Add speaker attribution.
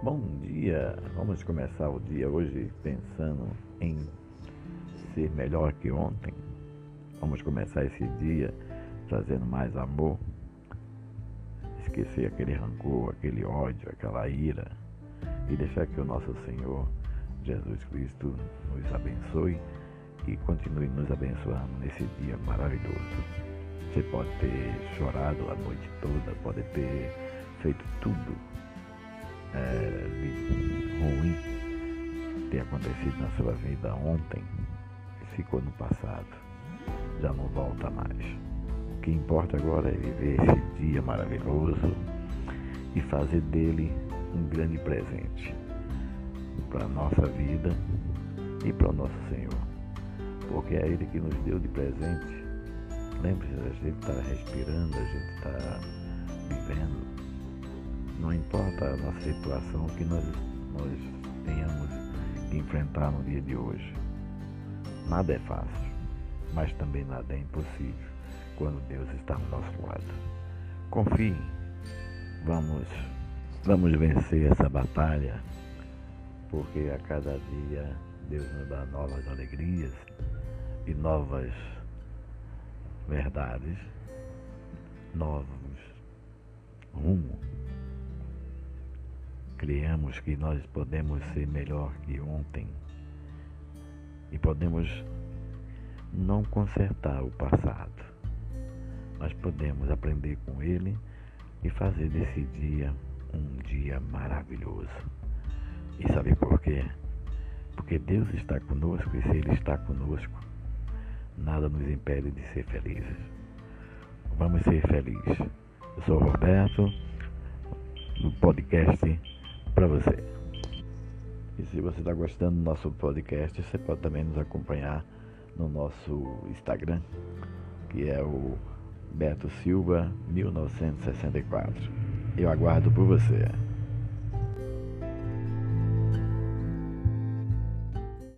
Speaker 1: Bom dia! Vamos começar o dia hoje pensando em ser melhor que ontem. Vamos começar esse dia trazendo mais amor, esquecer aquele rancor, aquele ódio, aquela ira e deixar que o nosso Senhor Jesus Cristo nos abençoe e continue nos abençoando nesse dia maravilhoso. Você pode ter chorado a noite toda, pode ter feito tudo é, ruim ter acontecido na sua vida ontem ficou no passado, já não volta mais. O que importa agora é viver esse dia maravilhoso e fazer dele um grande presente para a nossa vida e para o nosso Senhor. Porque é Ele que nos deu de presente. Lembre-se, a gente está respirando, a gente está vivendo não importa a nossa situação que nós, nós tenhamos que enfrentar no dia de hoje. Nada é fácil, mas também nada é impossível quando Deus está ao nosso lado. Confie, vamos, vamos vencer essa batalha, porque a cada dia Deus nos dá novas alegrias e novas verdades, novos rumos Criamos que nós podemos ser melhor que ontem e podemos não consertar o passado, mas podemos aprender com ele e fazer desse dia um dia maravilhoso. E sabe por quê? Porque Deus está conosco e se Ele está conosco, nada nos impede de ser felizes. Vamos ser felizes. Eu sou Roberto, do podcast para você. E se você está gostando do nosso podcast, você pode também nos acompanhar no nosso Instagram, que é o Beto Silva 1964. Eu aguardo por você.